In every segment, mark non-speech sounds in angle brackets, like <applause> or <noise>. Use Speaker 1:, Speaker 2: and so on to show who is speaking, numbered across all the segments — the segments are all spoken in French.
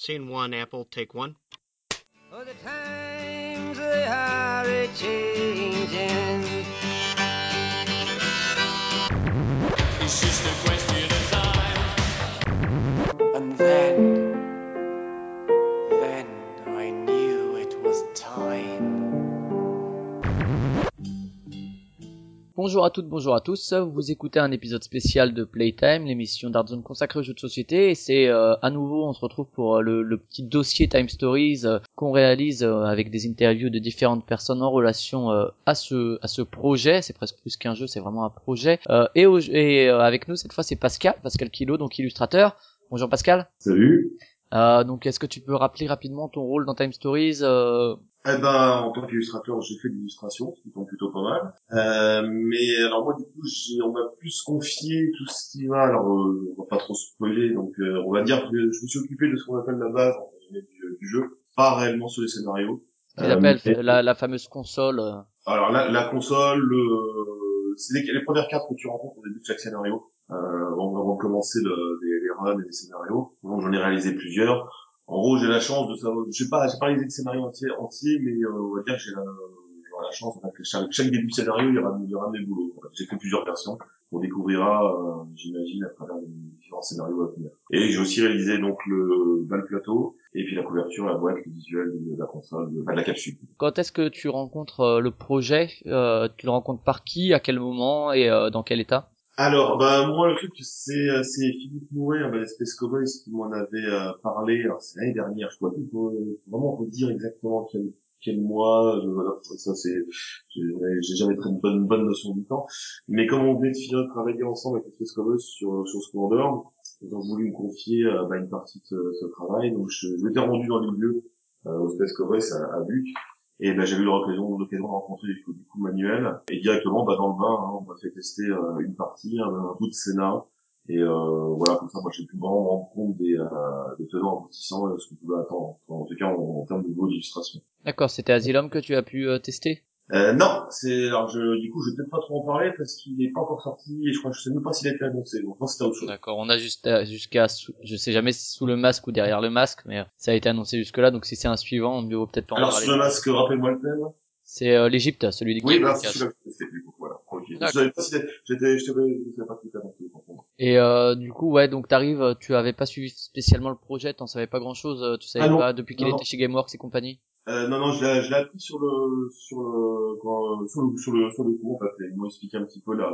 Speaker 1: Scene one, Apple, take one.
Speaker 2: Oh, the times they are a changing.
Speaker 3: It's just a question
Speaker 4: Bonjour à toutes, bonjour à tous. Vous écoutez un épisode spécial de Playtime, l'émission d'Artzone consacrée aux jeux de société. Et c'est euh, à nouveau, on se retrouve pour euh, le, petit dossier Time Stories euh, qu'on réalise avec des interviews de différentes personnes en relation à ce projet. C'est presque plus qu'un jeu, c'est vraiment un projet. Et avec nous cette fois, c'est Pascal, Pascal Kilo, donc illustrateur. Bonjour Pascal.
Speaker 5: Salut.
Speaker 4: Euh, donc est-ce que tu peux rappeler rapidement ton rôle dans Time Stories euh,
Speaker 5: Eh ben, en tant qu'illustrateur, j'ai fait de l'illustration, ce qui tombe plutôt pas mal. Euh, mais alors moi, du coup, j'ai, on m'a plus confié tout ce qui va. Alors, euh, on va pas trop spoiler, donc euh, on va dire que je me suis occupé de ce qu'on appelle la base du, du jeu, pas réellement sur les scénarios.
Speaker 4: Tu
Speaker 5: Euh,
Speaker 4: l'appelles
Speaker 5: mais-
Speaker 4: la, la fameuse console euh,
Speaker 5: Alors la, la console, euh, c'est les, les premières cartes que tu rencontres au début de chaque scénario. Euh, avant de commencer le- les, et les scénarios. Donc j'en ai réalisé plusieurs. En gros, j'ai la chance de savoir, je sais pas, j'ai pas réalisé de scénario entier, mais euh, on va dire que j'ai la, chance, en fait, que chaque, début de scénario, il y aura, il y aura mes boulots. En J'ai fait plusieurs versions. On découvrira, euh, j'imagine, à travers les différents scénarios à venir. Et j'ai aussi réalisé donc le bas le plateau, et puis la couverture, la boîte, le visuel de la console, de, la capsule.
Speaker 4: Quand est-ce que tu rencontres euh, le projet? Tu le rencontres par qui? À quel moment? Et dans quel état?
Speaker 5: Alors, bah moi le truc c'est euh, c'est Philippe Mouret, bah, Space Cowboys qui m'en avait euh, parlé. Alors c'est l'année dernière, je dois plus vraiment redire exactement quel quel mois. Je, voilà, ça c'est j'ai jamais très bonne bonne notion du temps. Mais comme on venait de finir de travailler ensemble avec Space Cowboys sur sur Splendor, ils ont voulu me confier euh, bah, une partie de ce, ce travail. Donc je, je m'étais rendu dans les lieux euh, au Space à, à Buc. Et ben, j'ai eu l'occasion, l'occasion de rencontrer du coup, du coup Manuel. Et directement, bah, dans le bain, hein, on m'a fait tester euh, une partie, un, bout de scénar. Et euh, voilà, comme ça, moi, j'ai pu vraiment me rendre compte des, euh, des tenants aboutissants et ce qu'on pouvait attendre. En tout cas, en, en termes de niveau d'illustration.
Speaker 4: D'accord, c'était Asylum que tu as pu euh, tester?
Speaker 5: Euh, non, c'est alors je, du coup, je vais peut-être pas trop en parler parce qu'il n'est pas encore sorti et je crois que je sais même pas s'il a été annoncé. Donc, je c'était autre chose.
Speaker 4: D'accord, on a juste à- jusqu'à, sous- je sais jamais si sous le masque ou derrière le masque, mais euh, ça a été annoncé jusque là, donc si c'est un suivant, mieux vaut peut-être pas en
Speaker 5: Alors,
Speaker 4: parler.
Speaker 5: sur le masque, rappelle-moi le thème.
Speaker 4: C'est euh, l'Égypte, celui des
Speaker 5: Oui, bah,
Speaker 4: Kingdom
Speaker 5: c'est celui-là que testé, du coup, voilà. Je savais pas si j'étais, je savais, je pas contre.
Speaker 4: Et euh, du coup, ouais, donc t'arrives, euh, tu avais pas suivi spécialement le projet, t'en savais pas grand chose, tu savais
Speaker 5: Ah
Speaker 4: pas depuis qu'il était chez GameWorks et compagnie?
Speaker 5: Euh, non, non, je l'ai, je l'ai appris sur le, sur le, sur le, sur le, sur coup, en fait. Ils m'ont expliqué un petit peu la,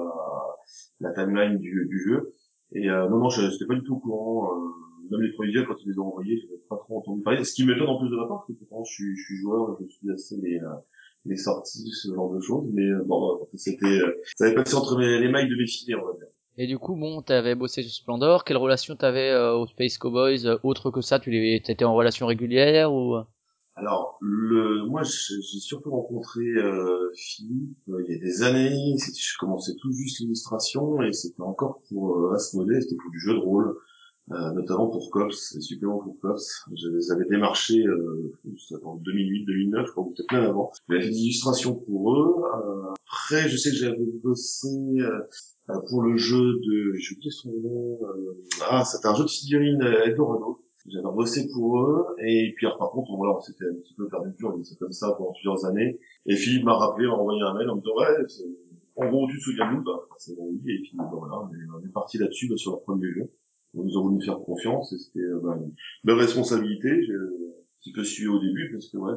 Speaker 5: la timeline du, du jeu. Et, euh, non, non, je n'étais pas du tout au courant, euh, même les prévisuels, quand ils les ont envoyés, je n'avais pas trop entendu parler. Ce qui m'étonne en plus de ma part, parce que je suis, je suis joueur, je suis assez les, euh, les sorties, ce genre de choses, mais euh, bon, bah, c'était, euh, ça avait passé entre les mailles de mes filets, on va dire.
Speaker 4: Et du coup, bon, t'avais bossé sur Splendor, quelle relation t'avais euh, aux Space Cowboys, autre que ça, tu les, t'étais en relation régulière ou...
Speaker 5: Alors, le, moi, j'ai surtout rencontré euh, Philippe euh, il y a des années. Je commençais tout juste l'illustration et c'était encore pour euh, c'était pour du jeu de rôle, euh, notamment pour Cops, les suppléments pour Cops. Je les avais démarchés en 2008, 2009, je crois, peut-être même avant. J'avais fait des illustrations pour eux. Euh, après, je sais que j'avais bossé euh, pour le jeu de, j'ai oublié son nom. ah, c'était un jeu de figurines Eldorado. J'avais bossé pour eux, et puis alors, par contre, voilà, on s'était un petit peu perdu vue, on était comme ça pendant plusieurs années. Et Philippe m'a rappelé, m'a envoyé un mail en me disant, ouais, en gros, tu te souviens de nous, bah, c'est bon, oui, et puis, bah, voilà, on est, on parti là-dessus, bah, sur leur premier jeu. Ils nous ont voulu faire confiance, et c'était, bah, une belle responsabilité, j'ai un petit peu suivi au début, parce que, ouais,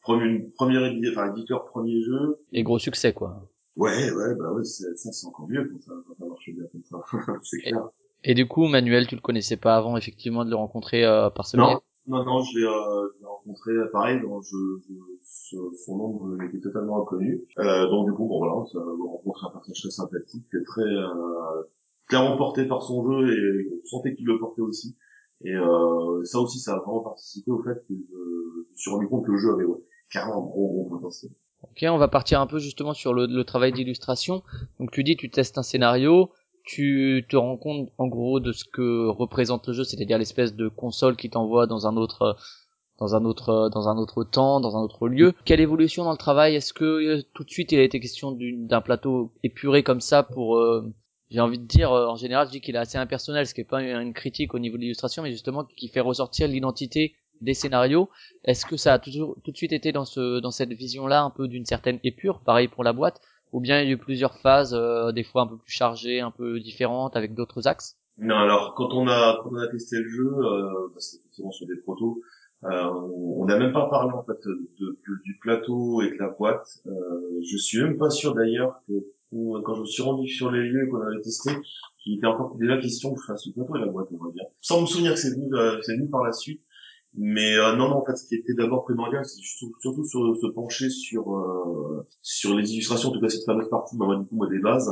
Speaker 5: premier, édi- enfin, éditeur, premier jeu.
Speaker 4: Et gros succès, quoi.
Speaker 5: Ouais, ouais, bah ouais, ça, c'est encore mieux quand ça, quand ça marche bien comme ça. <laughs> c'est clair.
Speaker 4: Et du coup, Manuel, tu le connaissais pas avant, effectivement, de le rencontrer euh, par ce
Speaker 5: Non, non, non, je l'ai, euh, rencontré, euh, pareil, donc je, je, son nom me était totalement inconnu. Euh, donc du coup, bon voilà, ça rencontre un personnage très sympathique, très euh, clairement porté par son jeu et on sentait qu'il le portait aussi. Et euh, ça aussi, ça a vraiment participé au fait que je, me suis rendu compte que le jeu avait ouais, carrément un gros gros potentiel.
Speaker 4: Ok, on va partir un peu justement sur le, le travail d'illustration. Donc tu dis, tu testes un scénario, tu te rends compte en gros de ce que représente le jeu, c'est-à-dire l'espèce de console qui t'envoie dans un autre dans un autre dans un autre temps, dans un autre lieu. Quelle évolution dans le travail? Est-ce que euh, tout de suite il a été question d'un plateau épuré comme ça pour euh, j'ai envie de dire, euh, en général, je dis qu'il est assez impersonnel, ce qui est pas une critique au niveau de l'illustration, mais justement qui fait ressortir l'identité des scénarios. Est-ce que ça a toujours tout de suite été dans dans cette vision-là, un peu d'une certaine épure, pareil pour la boîte, ou bien il y a eu plusieurs phases, euh, des fois un peu plus chargées, un peu différentes, avec d'autres axes?
Speaker 5: Non, alors quand on a quand on a testé le jeu, euh, bah, c'était sur des protos. Euh, on n'a même pas parlé en fait de, du plateau et de la boîte. Euh, je suis même pas sûr d'ailleurs que quand je me suis rendu sur les lieux qu'on avait testé, qu'il était encore déjà question que je fasse le plateau et la boîte, on va dire. Sans me souvenir que c'est venu, euh, c'est venu par la suite. Mais euh, non, non, en fait, ce qui était d'abord primordial, c'est surtout, surtout sur, se pencher sur euh, sur les illustrations, en tout cas cette fameuse partie, bah, du coup, moi, des bases.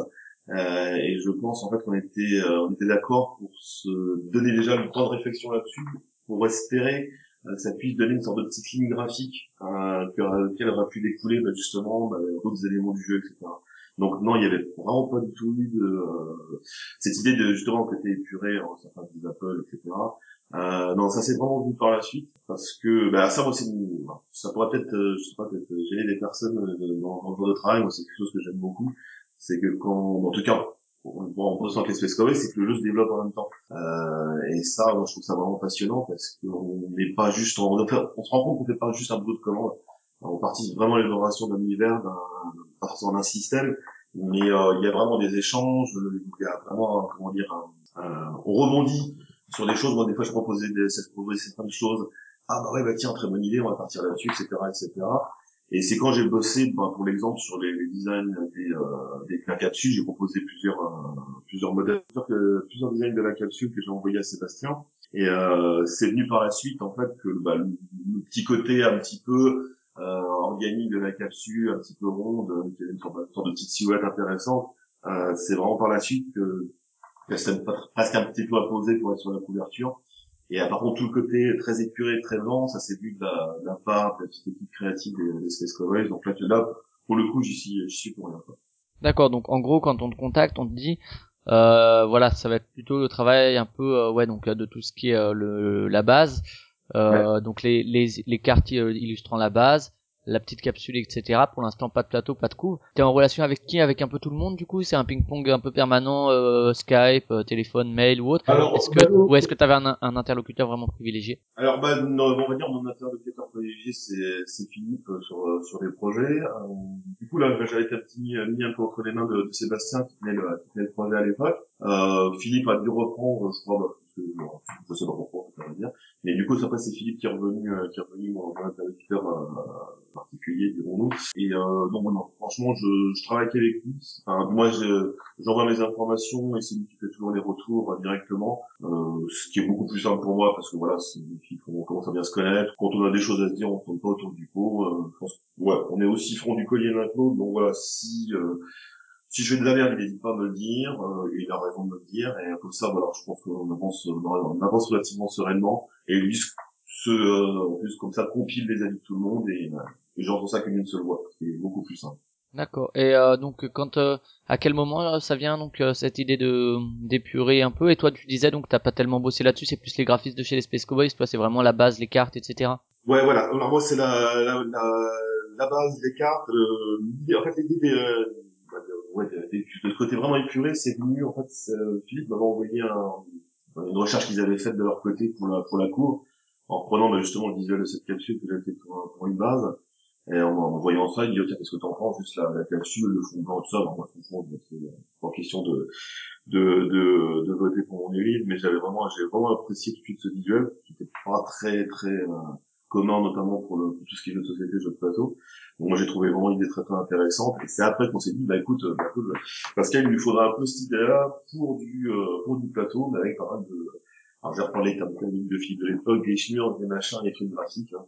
Speaker 5: Euh, et je pense en fait qu'on était euh, on était d'accord pour se donner déjà le temps de réflexion là-dessus, pour espérer euh, que ça puisse donner une sorte de petite ligne graphique euh, que- laquelle aura pu découler bah, justement bah, d'autres éléments du jeu, etc. Donc non, il y avait vraiment pas du tout eu de euh, cette idée de justement côté épuré, en certains des Apple, etc. Euh, non, ça s'est vraiment vu par la suite parce que bah, ça, moi, c'est ça pourrait peut-être, euh, je sais pas, peut-être gêner des personnes euh, dans, le jour de travail. Moi, c'est quelque chose que j'aime beaucoup. C'est que quand, en tout cas, voit en bossant avec les Space Cowboys, c'est que le jeu se développe en même temps. Euh, et ça, moi, je trouve ça vraiment passionnant parce qu'on n'est pas juste, en, on, on se rend compte qu'on fait pas juste un bout de commande. On participe vraiment à l'élaboration d'un univers, d'un, d'un système, mais euh, il y a vraiment des échanges, il y a vraiment, comment dire, un- on rebondit sur des choses. Moi, des fois, je proposais des, je certaines choses. Ah bah ouais, bah tiens, très bonne idée, on va partir là-dessus, etc., etc. Et c'est quand j'ai bossé, bah, pour l'exemple, sur les, les designs des, euh, des, de la capsule, j'ai proposé plusieurs, euh, plusieurs modèles, plusieurs, designs de la capsule que j'ai envoyé à Sébastien. Et euh, c'est venu par la suite, en fait, que bah, le, petit côté un petit peu euh, organique de la capsule, un petit peu ronde, qui avait une sorte de petite silhouette intéressante, euh, c'est vraiment par la suite que que c'est presque un petit peu à poser pour être sur la couverture. Et euh, par contre, tout le côté très épuré, très lent, ça c'est vu de la, de la part de la petite équipe créative des, des Space Cowboys. Donc là, tu- là, pour le coup, j'y suis, j'y suis pour rien. Quoi.
Speaker 4: D'accord, donc en gros, quand on te contacte, on te dit, euh, voilà, ça va être plutôt le travail un peu, euh, ouais, donc de tout ce qui est euh, le, la base, euh, donc les, les, les cartes illustrant la base, la petite capsule, etc. Pour l'instant, pas de plateau, pas de couvre. T'es en relation avec qui? Avec un peu tout le monde, du coup? C'est un ping-pong un peu permanent, euh, Skype, euh, téléphone, mail ou autre?
Speaker 5: Alors,
Speaker 4: Est-ce que,
Speaker 5: bah,
Speaker 4: ou est-ce que t'avais un, un interlocuteur vraiment privilégié?
Speaker 5: Alors, bah, non, on va dire mon interlocuteur privilégié, c'est, c'est Philippe euh, sur, euh, sur les projets. Euh, du coup, là, j'avais été mis, mis un peu entre les mains de, de Sébastien qui tenait, le, qui tenait le projet à l'époque. Euh, Philippe a dû reprendre, je crois, bah, parce que, bon, je sais pas pourquoi, Mais du coup, après, c'est Philippe qui est revenu, euh, qui est revenu mon, interlocuteur euh, particulier, dirons-nous. Et euh, donc, non, franchement, je, je travaille qu'avec lui. Enfin, moi, je, j'envoie mes informations et c'est lui qui fait toujours les retours euh, directement. Euh, ce qui est beaucoup plus simple pour moi parce que voilà, c'est une équipe où on commence à bien se connaître. Quand on a des choses à se dire, on tourne pas autour du pot. Euh, je pense ouais, on est aussi front du collier l'autre. Donc voilà, si si je fais de la merde, il n'hésite pas à me le dire. Et il a raison de me le dire. Et comme ça, voilà, je pense qu'on avance, on avance relativement sereinement. Et lui, ce, euh, en plus comme ça, compile les avis de tout le monde et, euh, et j'entends ça comme une seule voix. C'est beaucoup plus simple.
Speaker 4: D'accord. Et euh, donc quand euh, à quel moment euh, ça vient donc euh, cette idée de d'épurer un peu? Et toi tu disais donc t'as pas tellement bossé là-dessus, c'est plus les graphismes de chez les Space Cowboys, toi c'est vraiment la base, les cartes, etc.
Speaker 5: Ouais, voilà. Alors moi, c'est la, la, la, la base des cartes. euh, en fait, l'idée des, de, ouais, de, de- de côté vraiment épuré, c'est venu, en fait, Philippe m'avait envoyé un, une recherche qu'ils avaient faite de leur côté pour la, pour la cour, en reprenant bah, justement le visuel de cette capsule que j'avais fait pour, une base. Et en, en voyant ça, il dit, ok, qu'est-ce que t'en penses Juste la, la capsule, le fond blanc, tout ça. Moi, franchement, c'est pas question de, de, de, de voter pour mon livre, mais j'avais vraiment, j'ai vraiment apprécié tout de suite ce visuel, qui était pas très, très, euh, commun, notamment pour, le, tout ce qui est de société, jeux de plateau. Moi, j'ai trouvé vraiment l'idée très, très intéressante. Et c'est après qu'on s'est dit, bah, écoute, euh, bah, euh, Pascal, il lui faudra un peu cette idée-là pour du, euh, pour du plateau, mais avec pas mal de, alors, j'ai reparlé comme de films de l'époque, des chimures, des machins, des trucs graphiques, hein,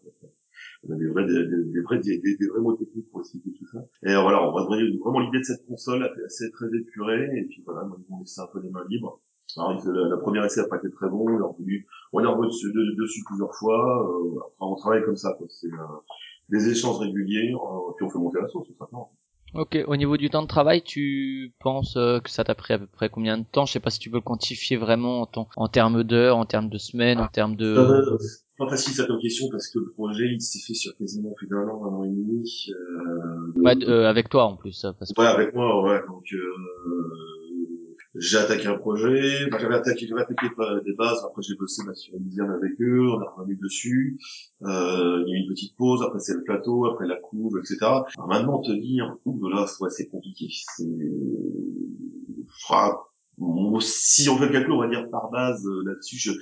Speaker 5: on a des vrais, des, des, des vrais, des, des, vrais mots techniques pour expliquer tout ça. Et euh, voilà, on va vraiment, l'idée de cette console assez très épurée, et puis voilà, m'ont laissé un peu les mains libres. Alors, la, première essai a pas été très bon, on est revenu, on est revenu dessus, de- plusieurs fois, euh, enfin, on travaille comme ça, quoi. C'est euh, des échanges réguliers, euh, puis on fait monter la sauce, tout simplement.
Speaker 4: Ok, au niveau du temps de travail, tu penses euh, que ça t'a pris à peu près combien de temps? Je sais pas si tu peux le quantifier vraiment en, temps- en termes d'heures, en termes de semaines, en termes de...
Speaker 5: Euh, pas facile cette question parce que le projet il s'est fait sur quasiment plus d'un an, un an et demi. Euh,
Speaker 4: Ouais, d- euh, avec toi en plus, euh, parce que...
Speaker 5: Ouais, avec moi, ouais. Donc, euh, j'ai attaqué un projet, j'avais attaqué, j'avais attaqué euh, des bases, après j'ai bossé bah, sur avec eux, on a revenu dessus, euh, il y a eu une petite pause, après c'est le plateau, après la couve, etc. Alors maintenant te dire, ouh là, ouais, c'est compliqué, c'est, Enfin, si on fait le calcul, on va dire par base euh, là-dessus, je...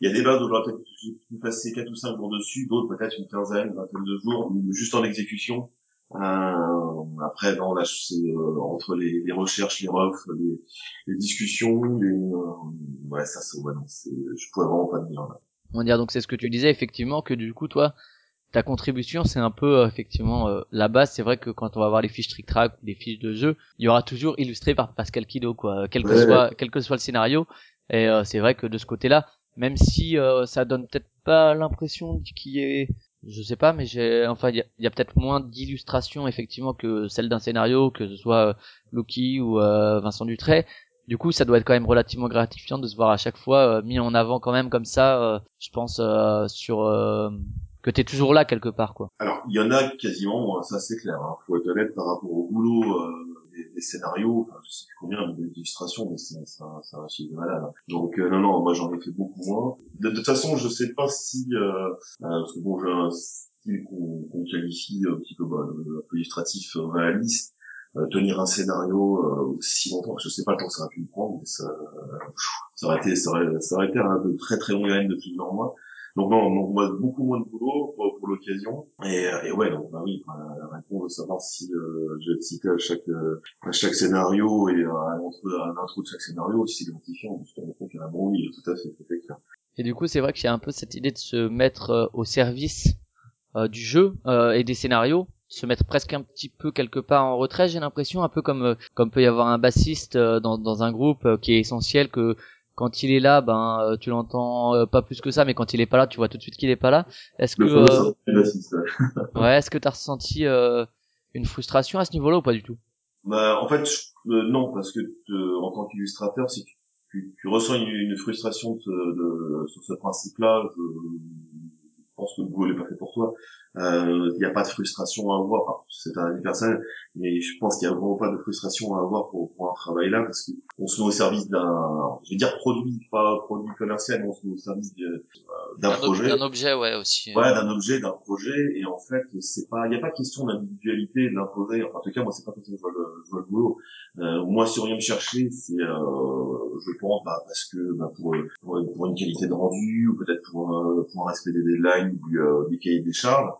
Speaker 5: il y a des bases où j'aurais peut-être pu passer 4 ou 5 jours dessus, d'autres peut-être une quinzaine, une vingtaine de jours, juste en exécution. Euh, après, non, là, c'est euh, entre les, les recherches, les refs, les, les discussions, les, euh, ouais, ça, c'est, ouais, non, c'est, je pourrais vraiment pas dire là.
Speaker 4: On va dire donc c'est ce que tu disais effectivement que du coup toi ta contribution c'est un peu euh, effectivement euh, la base c'est vrai que quand on va voir les fiches trick track ou les fiches de jeu il y aura toujours illustré par Pascal Kido quoi quel que
Speaker 5: Ouais.
Speaker 4: soit quel que soit le scénario et euh, c'est vrai que de ce côté là même si euh, ça donne peut-être pas l'impression qu'il y ait je sais pas mais j'ai enfin il y a, a peut-être moins d'illustrations effectivement que celle d'un scénario que ce soit euh, ou euh, Vincent Dutray du coup, ça doit être quand même relativement gratifiant de se voir à chaque fois euh, mis en avant quand même comme ça. euh, je pense euh, sur euh, que t'es toujours là quelque part, quoi.
Speaker 5: Alors, il y en a quasiment, ça c'est clair, hein, faut être honnête par rapport au boulot des, des scénarios, enfin, je sais plus combien d'illustrations, mais c'est un, c'est un chiffre de malade. hein. Donc euh, non, non, moi j'en ai fait beaucoup moins. De, de toute façon, je sais pas si, euh, euh, parce que bon, j'ai un style qu'on qu'on qualifie un petit peu, bah, un peu illustratif, euh, réaliste, euh, tenir un scénario euh, aussi longtemps, je sais pas le temps ça aurait pu me prendre, mais ça, euh, ça aurait été, ça aurait, ça aurait été un de très très longue haleine de plusieurs mois. Donc non, donc moi beaucoup moins de boulot pour, pour l'occasion. Et, euh, et ouais, donc bah oui, la réponse de savoir si euh, je vais cité à chaque euh, à chaque scénario et à à l'intro de chaque scénario, si c'est je me rends compte qu'il y en a bon, oui, tout à fait, tout.
Speaker 4: Et du coup, c'est vrai qu'il y a un peu cette idée de se mettre euh, au service euh, du jeu euh, et des scénarios, se mettre presque un petit peu quelque part en retrait, j'ai l'impression, un peu comme euh, comme peut y avoir un bassiste euh, dans dans un groupe euh, qui est essentiel que quand il est là, ben euh, tu l'entends euh, pas plus que ça, mais quand il est pas là, tu vois tout de suite qu'il est pas là. Est-ce que euh, <laughs>
Speaker 5: ouais.
Speaker 4: est-ce que t'as ressenti euh, une frustration à ce niveau-là ou pas du tout?
Speaker 5: Bah, en fait, je- euh, non, parce que euh, en tant qu'illustrateur, si tu, tu, tu ressens une, une frustration de, de- sur ce principe-là, je pense que le boulot n'est pas fait pour toi. Euh, Il n'y a pas de frustration à avoir. C'est un avis personnel, mais je pense qu'il n'y a vraiment pas de frustration à avoir pour, pour un travail là, parce qu'on se met au service d'un, je vais dire produit, pas produit commercial, mais on se met au service de- euh, d'un projet.
Speaker 4: D'un objet, ouais, aussi.
Speaker 5: Ouais, d'un objet, d'un projet, et en fait, c'est pas, il n'y a pas question d'individualité, de l'imposer. Enfin, en tout cas, moi, c'est pas comme ça que je vois le, je vois le boulot. Euh, moi, si on vient me chercher, c'est, euh, je pense, bah, parce que, bah, pour, pour, pour une qualité de rendu, ou peut-être pour, euh, pour un respect des deadlines, du, euh, du cahier des charges.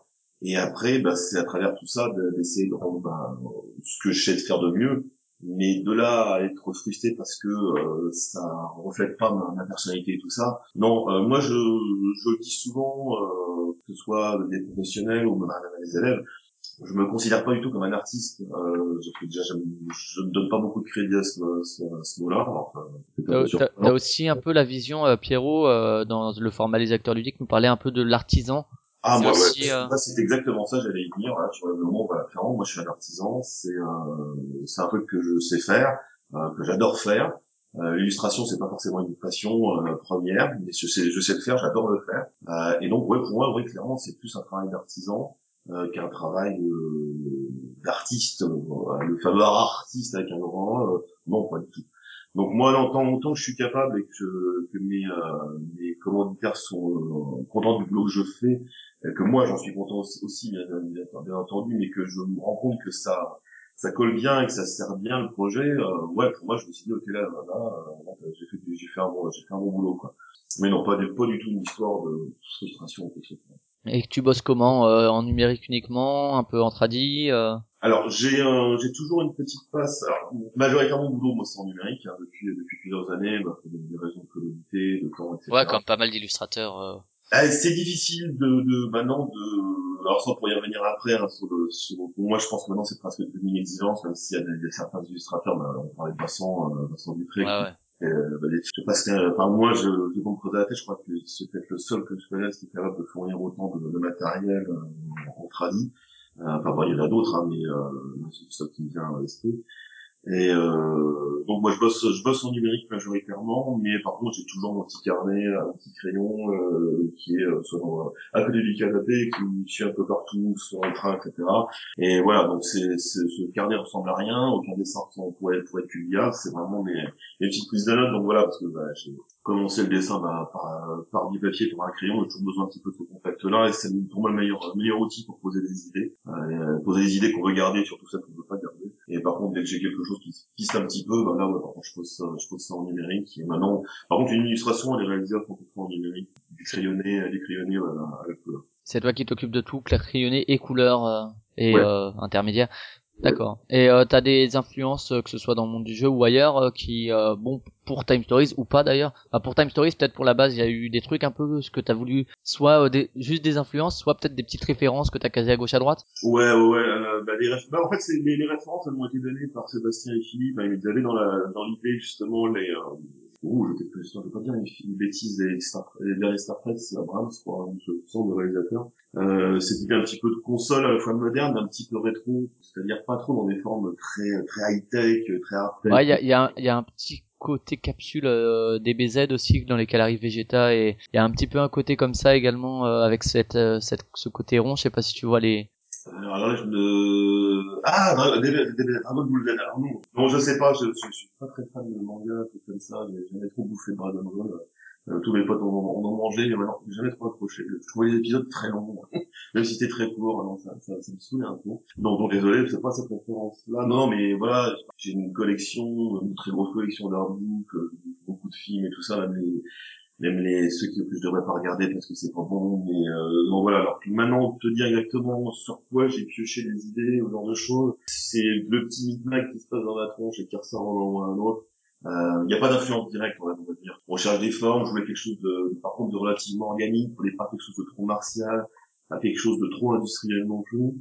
Speaker 5: Et après, bah, c'est à travers tout ça de- d'essayer de rendre bah, ce que je sais de faire de mieux. Mais de là à être frustré parce que euh, ça reflète pas ma, ma personnalité et tout ça, non, euh, moi je, je le dis souvent, euh, que ce soit des professionnels ou même à des élèves, je me considère pas du tout comme un artiste. Euh, je, déjà, je, ne donne pas beaucoup de crédit à ce, ce, ce mot-là. Enfin,
Speaker 4: T'as
Speaker 5: surprenant.
Speaker 4: t'as aussi un peu la vision, euh, Pierrot, euh, dans le format Les Acteurs Ludiques, nous parlait un peu de l'artisan.
Speaker 5: Ah, moi,
Speaker 4: aussi, euh,
Speaker 5: c'est exactement ça, j'allais y venir, là, tu vois, le mot, voilà, clairement, moi, je suis un artisan, c'est un, c'est un truc que je sais faire, euh, que j'adore faire. Euh, l'illustration, c'est pas forcément une passion euh, première, mais je sais, je sais le faire, j'adore le faire. Euh, et donc, ouais, pour moi, oui, clairement, c'est plus un travail d'artisan euh, qu'un travail euh, d'artiste, euh, le fameux artiste avec un grand euh, non, pas du tout. Donc moi, en tant, que je suis capable et que, que mes, euh, mes commanditaires sont euh, contents du boulot que je fais, que moi j'en suis content aussi, aussi, bien, bien- bien entendu, mais que je me rends compte que ça ça colle bien et que ça sert bien le projet, euh, ouais, pour moi je me suis dit ok là, là, là, là, j'ai fait, j'ai fait un bon, j'ai fait un bon boulot quoi. Mais non, pas du, pas du tout une histoire de frustration ou quelque chose.
Speaker 4: Et que tu bosses comment euh, En numérique uniquement Un peu en tradi euh...
Speaker 5: Alors j'ai euh, j'ai toujours une petite passe. Alors majoritairement mon boulot moi c'est en numérique hein, depuis depuis plusieurs années, bah, pour des des raisons de commodité, de temps, etc.
Speaker 4: Ouais, comme pas mal d'illustrateurs.
Speaker 5: Ah, c'est difficile de, de maintenant de alors ça pour y revenir après hein, sur le sur pour moi je pense que maintenant c'est presque devenu une exigence même s'il y a des, des- certains illustrateurs bah, on parlait de Vincent euh, Vincent Dupré
Speaker 4: ouais.
Speaker 5: euh, bah, je ce que- enfin moi je je vais me creuser la tête je crois que c'est peut-être le seul que je connaisse qui est capable de fournir autant de, de matériel euh, en tradi Euh, enfin bon il y en a d'autres hein, mais euh, c'est le seul qui me vient à l'esprit Et euh, donc moi je bosse je bosse en numérique majoritairement, mais par contre j'ai toujours mon petit carnet, un petit crayon euh, qui est euh, soit dans- à côté du canapé, qui me suit un peu partout, sur le train, etc. Et voilà, donc c'est ce carnet ressemble à rien, aucun dessin ressemble pourrait être qu'une c'est vraiment mes, mes petites prises de notes. Donc voilà, parce que bah, j'ai commencé le dessin bah, par, par du papier, par un crayon, j'ai toujours besoin un petit peu de ce contact-là, et c'est pour moi le meilleur, le meilleur outil pour poser des idées, euh, poser des idées qu'on veut garder, surtout celles qu'on ne veut pas garder. Et par contre, dès que j'ai quelque chose qui se piste un petit peu, bah là, ouais, par contre, je pose ça, je pose ça en numérique. Et maintenant, par contre, une illustration, elle est réalisable complètement en numérique, du crayonné, du crayonné voilà, à la couleur.
Speaker 4: C'est toi qui t'occupes de tout, clair crayonné et couleur euh, et
Speaker 5: Ouais.
Speaker 4: euh, intermédiaire. D'accord. Et euh, t'as des influences, euh, que ce soit dans le monde du jeu ou ailleurs, euh, qui, euh, bon, pour Time Stories ou pas d'ailleurs. Bah, pour Time Stories, peut-être pour la base, il y a eu des trucs un peu ce que t'as voulu, soit euh, des, juste des influences, soit peut-être des petites références que t'as casées à gauche à droite.
Speaker 5: Ouais, ouais, ouais. Bah, les bah, en fait, les, les références, elles m'ont été données par Sébastien et Philippe. Bah, ils avaient dans la dans l'idée justement les. Ouh, je vais peut-être je vais pas dire une, bêtise des Star, les Star Trek, c'est Abrams, je sens le réalisateur. Euh, idée un petit peu de console à la fois moderne, un petit peu rétro, c'est-à-dire pas trop dans des formes très très high tech, très hard
Speaker 4: Ouais, il y a, y, a y a un petit côté capsule euh, des BZ aussi dans lesquels arrive Vegeta et il y a un petit peu un côté comme ça également euh, avec cette, euh, cette ce côté rond. Je sais pas si tu vois les.
Speaker 5: Alors là, je me... Ah, Dra- Dra- Dra- Dragon Ball Z. Alors non, non, je sais pas, je, je, suis pas très fan de manga, tout comme ça, j'ai jamais trop bouffé de Dragon Ball. Euh, tous mes potes en, en ont mangé, mais maintenant, j'ai jamais trop accroché. Je trouvais les épisodes très longs, <laughs> même si c'était très court, non, ça, ça, ça me saoulait un peu. Donc, bon, désolé, c'est pas cette référence-là. Non, mais voilà, j'ai une collection, une très grosse collection d'artbooks, euh, beaucoup de films et tout ça, même les, même les ceux que, que je devrais pas regarder parce que c'est pas bon mais euh, donc voilà. Alors maintenant te dire exactement sur quoi j'ai pioché des idées ou genre de choses. C'est le petit micmac qui se passe dans la tronche et qui ressort un moment ou un autre. Il n'y a pas d'influence directe on va dire. On cherche des formes je voulais quelque chose de par contre de relativement organique on voulait pas quelque chose de trop martial pas quelque chose de trop industriel non plus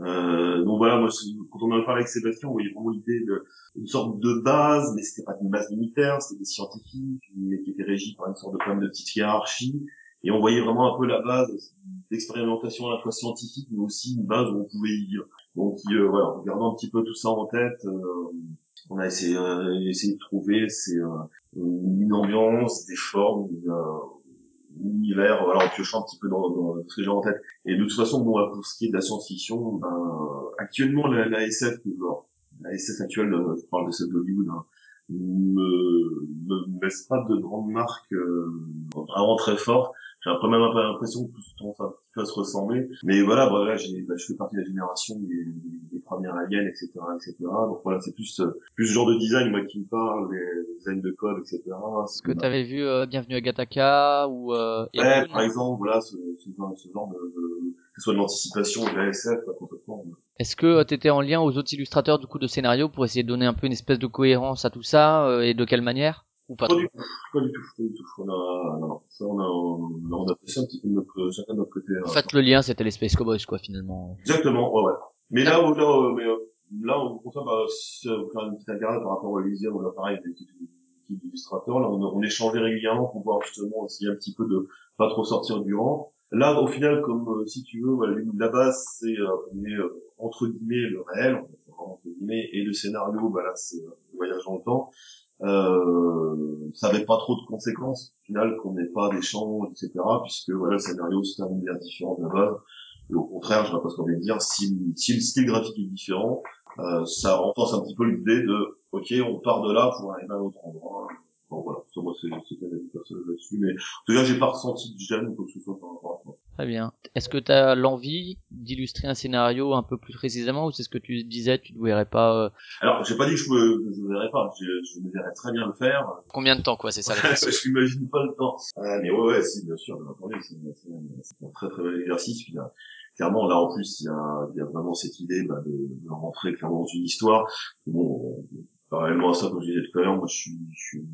Speaker 5: euh, donc voilà moi quand on en a parlé avec Sébastien on voyait vraiment l'idée de une sorte de base, mais c'était pas une base militaire, c'était des scientifiques, mais qui étaient régis par une sorte de problème de petite hiérarchie. Et on voyait vraiment un peu la base d'expérimentation à la fois scientifique, mais aussi une base où on pouvait y vivre. Donc euh, voilà, en regardant un petit peu tout ça en tête, euh, on a essayé, euh, essayé de trouver c'est euh, une ambiance, des formes, univers, voilà, en piochant un petit peu dans, ce que j'ai en tête. Et de toute façon, bon, pour ce qui est de la science-fiction, ben, actuellement, la, la SF, genre, la SF actuelle, euh, je parle de celle d'Hollywood, hein, me, me laisse pas de grandes marques euh, vraiment très fortes. J'ai peu même un peu l'impression que tout tendance un petit peu à se ressembler. Mais voilà, voilà, j'ai, bah, je fais partie de la génération des, des, des premières aliens, etc., etc. Donc voilà, c'est plus, euh, plus ce genre de design, moi, qui me parle, les, les designs de code, etc.
Speaker 4: Est-ce que t'avais vu euh, Bienvenue à Gataka ou euh,
Speaker 5: Ouais, par exemple, voilà, ce, ce genre, ce genre de, de- que ce soit de l'anticipation ou de la SF, complètement.
Speaker 4: Est-ce que euh, t'étais en lien aux autres illustrateurs du coup de scénario pour essayer de donner un peu une espèce de cohérence à tout ça euh, et de quelle manière? Ou pas
Speaker 5: Pas du tout, pas du tout, pas du tout. On a, non, ça, on a, on a apprécié un petit peu de notre, chacun de notre côté.
Speaker 4: En
Speaker 5: hein.
Speaker 4: fait, le lien c'était les Space Cowboys quoi finalement.
Speaker 5: Exactement, ouais, ouais. Mais là, où- là, euh, mais, euh, là, au contraire, bah, si, euh, faire une petite interview par rapport au Elysium, on a pareil, avec l'équipe d'illustrateurs, là, on, on échangeait régulièrement pour voir justement essayer un petit peu de pas trop sortir du rang. Là, au final, comme, euh, si tu veux, voilà, la base, c'est, euh, on euh, entre guillemets, le réel, on entre guillemets, et le scénario, bah là, c'est euh, voyage dans le temps. Euh, ça avait pas trop de conséquences, au final, qu'on n'ait pas d'échange, etc., puisque, voilà, le scénario, c'est un univers différent de la base. Et au contraire, je vois pas ce qu'on vient de dire, si, si le style graphique est différent, euh, ça renforce un petit peu l'idée de, ok, on part de là pour arriver à un autre endroit. Bon, voilà, moi, c'est, c'est personnel là-dessus, mais, en tout cas, j'ai pas ressenti de gêne ou quoi que ce soit par rapport à ça.
Speaker 4: Très bien. Est-ce que t'as l'envie d'illustrer un scénario un peu plus précisément ou c'est ce que tu disais, tu ne verrais pas euh,
Speaker 5: Alors, j'ai pas dit que je me, que je ne verrais pas, je, je me verrais très bien le faire.
Speaker 4: combien de temps quoi C'est ça la <laughs> question?
Speaker 5: je m'imagine pas le temps. Ah, mais ouais, ouais, si, bien sûr, bien entendu, c'est, un très très bel exercice. Puis, là, clairement, là, en plus, il y a, il y a vraiment cette idée bah, de, de rentrer clairement dans une histoire. Bon, euh, parallèlement à ça, comme je disais tout à l'heure, moi, je suis, je suis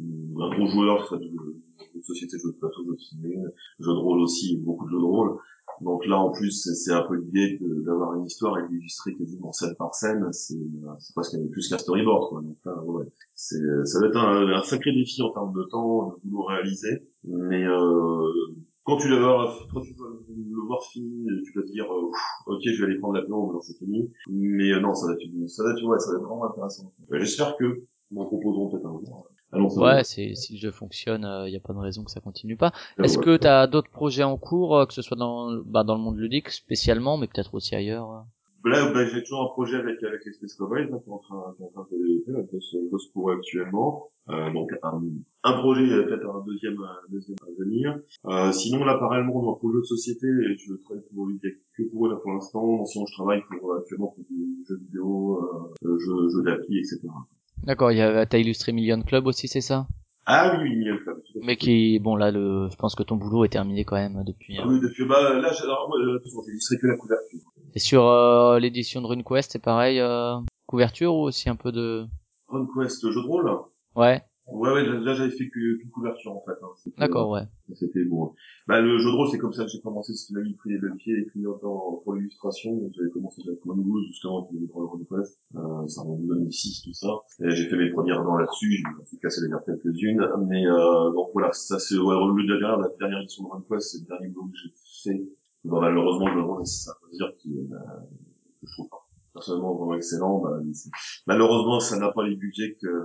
Speaker 5: un gros joueur, que ce soit de, société de plateau, de ciné, jeux de rôle aussi, beaucoup de jeux de rôle. Donc là, en plus, c'est- un peu l'idée d'avoir une histoire et d'illustrer quasiment scène par scène. C'est c'est presque plus qu'un storyboard, quoi. Donc là, ouais, c'est ça va être un, un sacré défi en termes de temps, de boulot réalisé. Mais euh, quand tu voir, quand tu vas le voir fini, tu peux te dire, euh, ok, je vais aller prendre l'apéro, maintenant c'est fini. Mais euh, non, ça va être, ça va être, ouais, ça va être vraiment intéressant. J'espère que m'en proposeront peut-être un jour.
Speaker 4: Ouais, c'est si le jeu fonctionne, il y a pas de raison que ça continue pas.
Speaker 5: Euh,
Speaker 4: Est-ce
Speaker 5: ouais.
Speaker 4: que t'as d'autres projets en cours, euh, que ce soit dans bah, dans le monde ludique spécialement, mais peut-être aussi ailleurs euh
Speaker 5: Là, bah, j'ai toujours un projet avec avec les Space Cowboys, là, qui est en train, qui est en train de développer, là, que je bosse pour actuellement. Euh, donc un, un projet, euh, peut-être un deuxième, un deuxième à venir. Euh, sinon, là, parallèlement, dans un projet de société, et je travaille pour que pour là pour l'instant. Sinon, je travaille pour euh, actuellement pour du jeux vidéo, euh, jeux, jeux d'appli, etc.
Speaker 4: D'accord, il y a t'as illustré Million Club aussi, c'est ça?
Speaker 5: Ah oui, oui, Million Club.
Speaker 4: Mais qui bon là le je pense que ton boulot est terminé quand même depuis.
Speaker 5: Ah
Speaker 4: hein.
Speaker 5: oui, depuis, bah, là, j'ai, alors, moi, euh, j'ai illustré que la couverture.
Speaker 4: Et sur euh, l'édition de RuneQuest, c'est pareil euh, couverture ou aussi un peu de
Speaker 5: RunQuest, jeu de rôle?
Speaker 4: Ouais,
Speaker 5: Ouais, ouais, là, là, j'avais fait que, que couverture, en fait. Hein.
Speaker 4: D'accord, ouais.
Speaker 5: C'était bon. Bah, le jeu de rôle, c'est comme ça que j'ai commencé, c'est vie pris les pieds et puis pour l'illustration. Donc, j'avais commencé avec Command 12, justement, qui pour le RuneQuest. Euh, ça remonte en 2006, tout ça. Et j'ai fait mes premières dents là-dessus, j'ai fait casser les verres quelques-unes. Mais, euh, donc voilà, ça c'est, ouais, le dernier, la dernière édition de RuneQuest, c'est le dernier boulot que j'ai fait. Bon, malheureusement, le jeu de rôle, c'est ça, veut dire qu'il, euh, que je trouve pas personnellement vraiment excellent. Bah, malheureusement, ça n'a pas les budgets que, euh,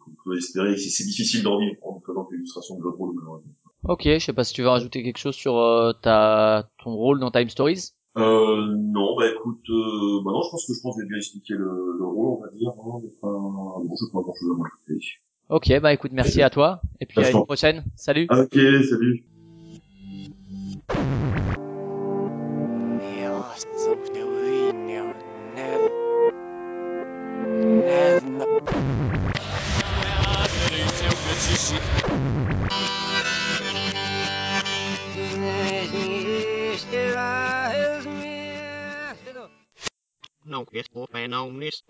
Speaker 5: qu'on peut espérer. C'est c'est difficile d'en vivre en faisant l'illustration de de rôle.
Speaker 4: Ok, je sais pas si tu veux rajouter quelque chose sur euh, ta ton rôle dans Time Stories.
Speaker 5: Euh, non, bah écoute, euh, bah non, je pense que je pense que j'ai bien expliqué le, le rôle, on va dire. Hein, pas, bon, je pas grand chose à.
Speaker 4: Ok, bah écoute, merci à toi et puis à une prochaine. Salut.
Speaker 5: Ok, salut.
Speaker 2: Noukis upein onnis.